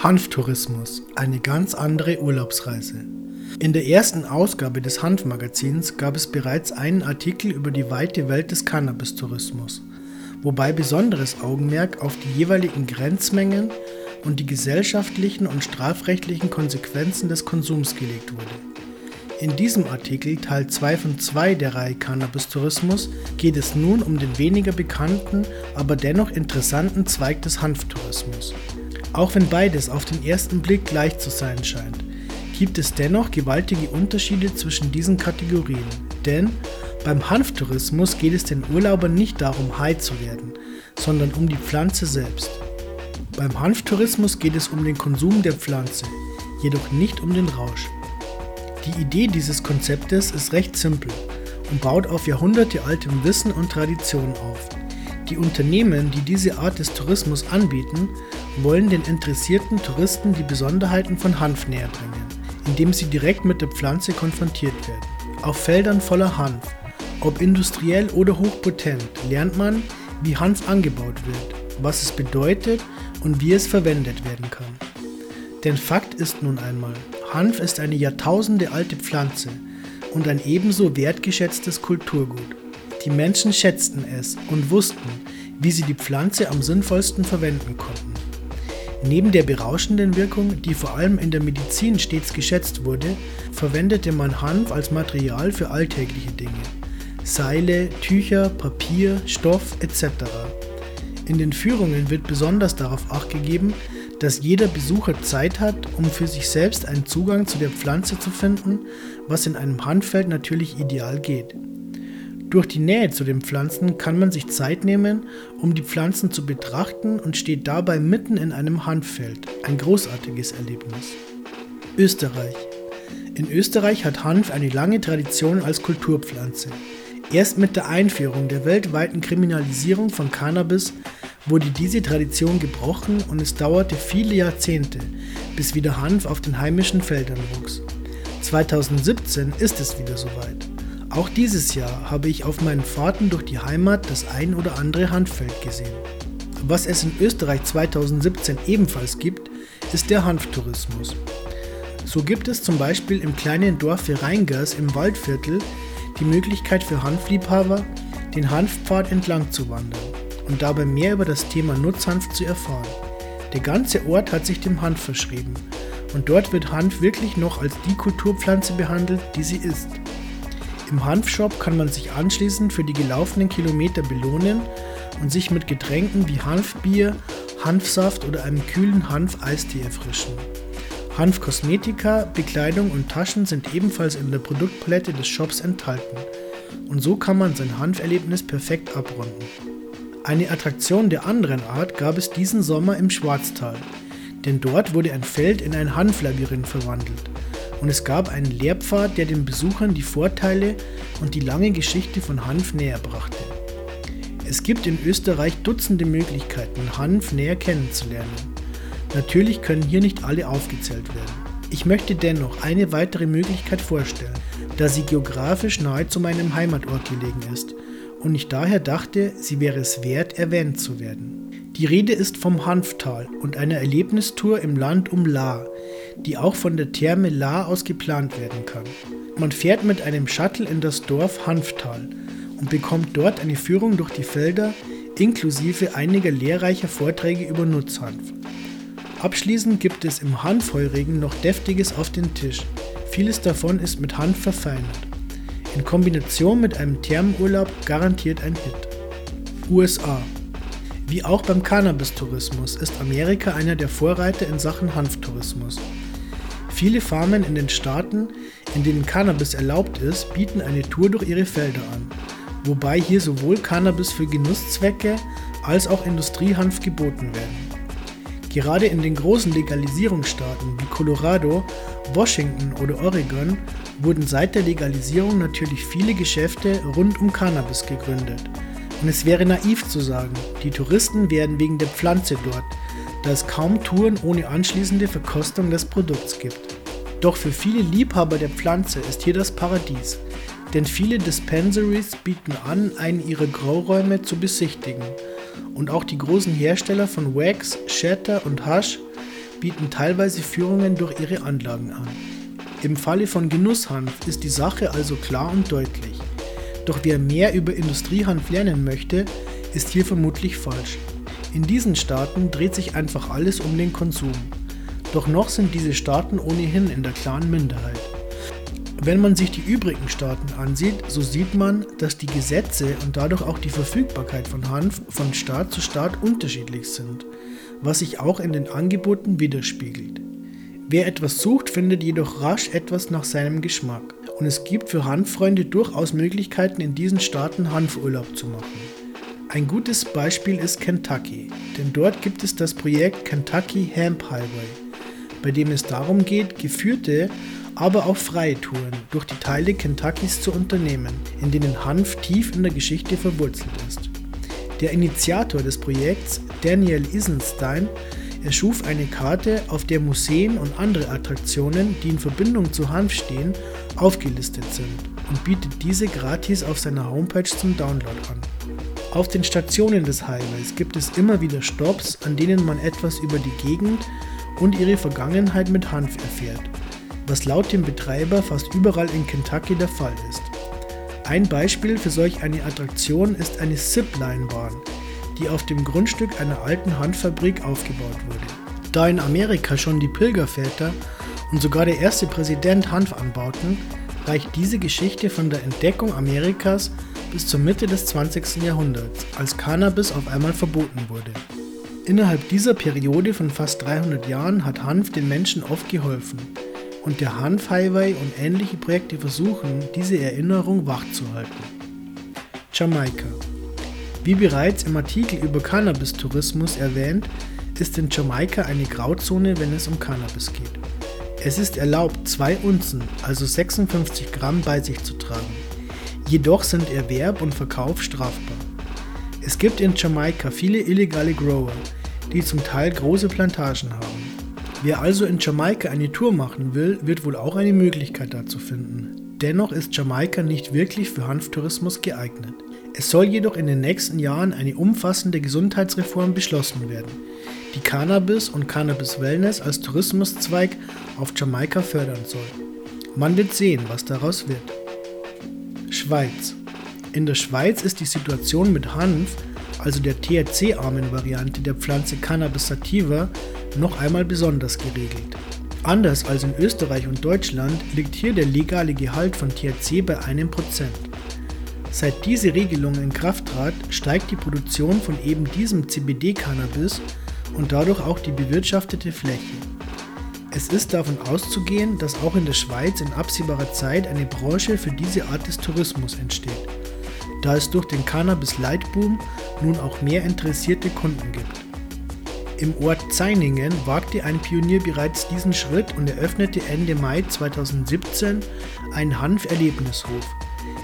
Hanftourismus, eine ganz andere Urlaubsreise. In der ersten Ausgabe des Hanfmagazins gab es bereits einen Artikel über die weite Welt des Cannabis-Tourismus, wobei besonderes Augenmerk auf die jeweiligen Grenzmengen und die gesellschaftlichen und strafrechtlichen Konsequenzen des Konsums gelegt wurde. In diesem Artikel, Teil 2 von 2 der Reihe Cannabis-Tourismus, geht es nun um den weniger bekannten, aber dennoch interessanten Zweig des Hanftourismus. Auch wenn beides auf den ersten Blick gleich zu sein scheint, gibt es dennoch gewaltige Unterschiede zwischen diesen Kategorien. Denn beim Hanftourismus geht es den Urlaubern nicht darum, high zu werden, sondern um die Pflanze selbst. Beim Hanftourismus geht es um den Konsum der Pflanze, jedoch nicht um den Rausch. Die Idee dieses Konzeptes ist recht simpel und baut auf jahrhundertealtem Wissen und Tradition auf. Die Unternehmen, die diese Art des Tourismus anbieten, wollen den interessierten Touristen die Besonderheiten von Hanf näher bringen, indem sie direkt mit der Pflanze konfrontiert werden. Auf Feldern voller Hanf, ob industriell oder hochpotent, lernt man, wie Hanf angebaut wird, was es bedeutet und wie es verwendet werden kann. Denn Fakt ist nun einmal, Hanf ist eine Jahrtausende alte Pflanze und ein ebenso wertgeschätztes Kulturgut. Die Menschen schätzten es und wussten, wie sie die Pflanze am sinnvollsten verwenden konnten. Neben der berauschenden Wirkung, die vor allem in der Medizin stets geschätzt wurde, verwendete man Hanf als Material für alltägliche Dinge. Seile, Tücher, Papier, Stoff etc. In den Führungen wird besonders darauf achtgegeben, dass jeder Besucher Zeit hat, um für sich selbst einen Zugang zu der Pflanze zu finden, was in einem Hanffeld natürlich ideal geht. Durch die Nähe zu den Pflanzen kann man sich Zeit nehmen, um die Pflanzen zu betrachten und steht dabei mitten in einem Hanffeld. Ein großartiges Erlebnis. Österreich. In Österreich hat Hanf eine lange Tradition als Kulturpflanze. Erst mit der Einführung der weltweiten Kriminalisierung von Cannabis wurde diese Tradition gebrochen und es dauerte viele Jahrzehnte, bis wieder Hanf auf den heimischen Feldern wuchs. 2017 ist es wieder soweit. Auch dieses Jahr habe ich auf meinen Fahrten durch die Heimat das ein oder andere Hanffeld gesehen. Was es in Österreich 2017 ebenfalls gibt, ist der Hanftourismus. So gibt es zum Beispiel im kleinen Dorf Rheingers im Waldviertel die Möglichkeit für Hanfliebhaber, den Hanfpfad entlang zu wandern und dabei mehr über das Thema Nutzhanf zu erfahren. Der ganze Ort hat sich dem Hanf verschrieben und dort wird Hanf wirklich noch als die Kulturpflanze behandelt, die sie ist. Im Hanfshop kann man sich anschließend für die gelaufenen Kilometer belohnen und sich mit Getränken wie Hanfbier, Hanfsaft oder einem kühlen Hanf-Eistee erfrischen. Hanfkosmetika, Bekleidung und Taschen sind ebenfalls in der Produktpalette des Shops enthalten. Und so kann man sein Hanferlebnis perfekt abrunden. Eine Attraktion der anderen Art gab es diesen Sommer im Schwarztal, denn dort wurde ein Feld in ein Hanflabyrinth verwandelt und es gab einen Lehrpfad, der den Besuchern die Vorteile und die lange Geschichte von Hanf näher brachte. Es gibt in Österreich Dutzende Möglichkeiten, Hanf näher kennenzulernen. Natürlich können hier nicht alle aufgezählt werden. Ich möchte dennoch eine weitere Möglichkeit vorstellen, da sie geografisch nahe zu meinem Heimatort gelegen ist und ich daher dachte, sie wäre es wert, erwähnt zu werden. Die Rede ist vom Hanftal und einer Erlebnistour im Land um Lahr, die auch von der Therme Lahr aus geplant werden kann. Man fährt mit einem Shuttle in das Dorf Hanftal und bekommt dort eine Führung durch die Felder inklusive einiger lehrreicher Vorträge über Nutzhanf. Abschließend gibt es im Hanfheurigen noch deftiges auf den Tisch. Vieles davon ist mit Hanf verfeinert. In Kombination mit einem Thermenurlaub garantiert ein Hit. USA wie auch beim Cannabis-Tourismus ist Amerika einer der Vorreiter in Sachen Hanftourismus. Viele Farmen in den Staaten, in denen Cannabis erlaubt ist, bieten eine Tour durch ihre Felder an, wobei hier sowohl Cannabis für Genusszwecke als auch Industriehanf geboten werden. Gerade in den großen Legalisierungsstaaten wie Colorado, Washington oder Oregon wurden seit der Legalisierung natürlich viele Geschäfte rund um Cannabis gegründet und es wäre naiv zu sagen, die Touristen werden wegen der Pflanze dort, da es kaum Touren ohne anschließende Verkostung des Produkts gibt. Doch für viele Liebhaber der Pflanze ist hier das Paradies, denn viele Dispensaries bieten an, einen ihrer Grauräume zu besichtigen. Und auch die großen Hersteller von Wax, Shatter und Hush bieten teilweise Führungen durch ihre Anlagen an. Im Falle von Genusshanf ist die Sache also klar und deutlich. Doch wer mehr über Industriehanf lernen möchte, ist hier vermutlich falsch. In diesen Staaten dreht sich einfach alles um den Konsum. Doch noch sind diese Staaten ohnehin in der klaren Minderheit. Wenn man sich die übrigen Staaten ansieht, so sieht man, dass die Gesetze und dadurch auch die Verfügbarkeit von Hanf von Staat zu Staat unterschiedlich sind, was sich auch in den Angeboten widerspiegelt. Wer etwas sucht, findet jedoch rasch etwas nach seinem Geschmack und es gibt für Hanffreunde durchaus Möglichkeiten in diesen Staaten Hanfurlaub zu machen. Ein gutes Beispiel ist Kentucky, denn dort gibt es das Projekt Kentucky Hemp Highway, bei dem es darum geht, geführte aber auch freie Touren durch die Teile Kentuckys zu unternehmen, in denen Hanf tief in der Geschichte verwurzelt ist. Der Initiator des Projekts, Daniel Isenstein, erschuf eine Karte, auf der Museen und andere Attraktionen, die in Verbindung zu Hanf stehen, aufgelistet sind und bietet diese gratis auf seiner Homepage zum Download an. Auf den Stationen des Highways gibt es immer wieder Stops, an denen man etwas über die Gegend und ihre Vergangenheit mit Hanf erfährt was laut dem Betreiber fast überall in Kentucky der Fall ist. Ein Beispiel für solch eine Attraktion ist eine Zipline-Bahn, die auf dem Grundstück einer alten Handfabrik aufgebaut wurde. Da in Amerika schon die Pilgerväter und sogar der erste Präsident Hanf anbauten, reicht diese Geschichte von der Entdeckung Amerikas bis zur Mitte des 20. Jahrhunderts, als Cannabis auf einmal verboten wurde. Innerhalb dieser Periode von fast 300 Jahren hat Hanf den Menschen oft geholfen und der Hanf Highway und ähnliche Projekte versuchen, diese Erinnerung wachzuhalten. Jamaika. Wie bereits im Artikel über Cannabis-Tourismus erwähnt, ist in Jamaika eine Grauzone, wenn es um Cannabis geht. Es ist erlaubt, 2 Unzen, also 56 Gramm, bei sich zu tragen. Jedoch sind Erwerb und Verkauf strafbar. Es gibt in Jamaika viele illegale Grower, die zum Teil große Plantagen haben. Wer also in Jamaika eine Tour machen will, wird wohl auch eine Möglichkeit dazu finden. Dennoch ist Jamaika nicht wirklich für Hanftourismus geeignet. Es soll jedoch in den nächsten Jahren eine umfassende Gesundheitsreform beschlossen werden, die Cannabis und Cannabis Wellness als Tourismuszweig auf Jamaika fördern soll. Man wird sehen, was daraus wird. Schweiz. In der Schweiz ist die Situation mit Hanf, also der THC-armen Variante der Pflanze Cannabis sativa, noch einmal besonders geregelt. Anders als in Österreich und Deutschland liegt hier der legale Gehalt von THC bei einem Prozent. Seit diese Regelung in Kraft trat, steigt die Produktion von eben diesem CBD-Cannabis und dadurch auch die bewirtschaftete Fläche. Es ist davon auszugehen, dass auch in der Schweiz in absehbarer Zeit eine Branche für diese Art des Tourismus entsteht, da es durch den Cannabis-Leitboom nun auch mehr interessierte Kunden gibt. Im Ort Zeiningen wagte ein Pionier bereits diesen Schritt und eröffnete Ende Mai 2017 einen Hanf-Erlebnishof,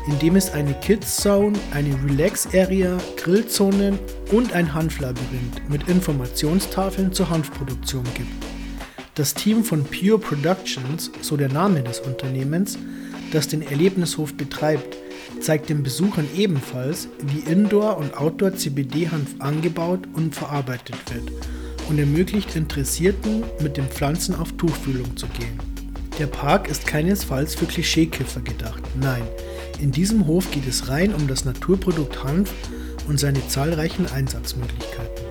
in dem es eine Kids Zone, eine Relax Area, Grillzonen und ein Hanflabyrinth mit Informationstafeln zur Hanfproduktion gibt. Das Team von Pure Productions, so der Name des Unternehmens, das den Erlebnishof betreibt, zeigt den Besuchern ebenfalls, wie Indoor- und Outdoor-CBD-Hanf angebaut und verarbeitet wird und ermöglicht Interessierten, mit den Pflanzen auf Tuchfühlung zu gehen. Der Park ist keinesfalls für Klischeekiffer gedacht, nein, in diesem Hof geht es rein um das Naturprodukt Hanf und seine zahlreichen Einsatzmöglichkeiten.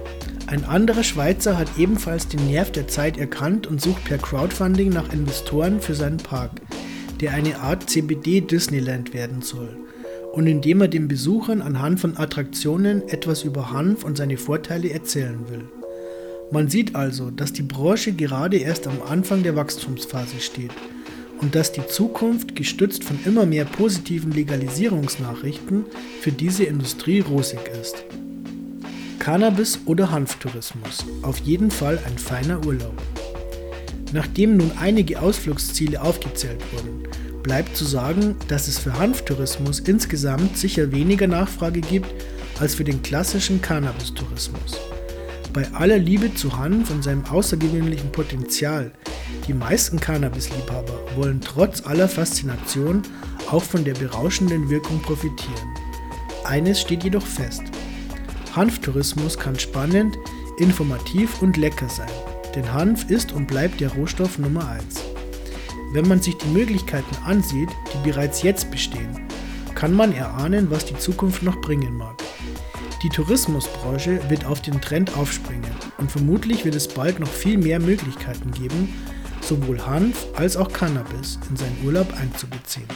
Ein anderer Schweizer hat ebenfalls den Nerv der Zeit erkannt und sucht per Crowdfunding nach Investoren für seinen Park, der eine Art CBD Disneyland werden soll und indem er den Besuchern anhand von Attraktionen etwas über Hanf und seine Vorteile erzählen will. Man sieht also, dass die Branche gerade erst am Anfang der Wachstumsphase steht und dass die Zukunft, gestützt von immer mehr positiven Legalisierungsnachrichten, für diese Industrie rosig ist. Cannabis oder Hanftourismus, auf jeden Fall ein feiner Urlaub. Nachdem nun einige Ausflugsziele aufgezählt wurden, bleibt zu sagen, dass es für Hanftourismus insgesamt sicher weniger Nachfrage gibt als für den klassischen Cannabis-Tourismus. Bei aller Liebe zu Hanf und seinem außergewöhnlichen Potenzial, die meisten Cannabis-Liebhaber wollen trotz aller Faszination auch von der berauschenden Wirkung profitieren. Eines steht jedoch fest. Hanftourismus kann spannend, informativ und lecker sein. denn Hanf ist und bleibt der Rohstoff Nummer 1. Wenn man sich die Möglichkeiten ansieht, die bereits jetzt bestehen, kann man erahnen, was die Zukunft noch bringen mag. Die Tourismusbranche wird auf den Trend aufspringen und vermutlich wird es bald noch viel mehr Möglichkeiten geben, sowohl Hanf als auch Cannabis in seinen Urlaub einzubeziehen.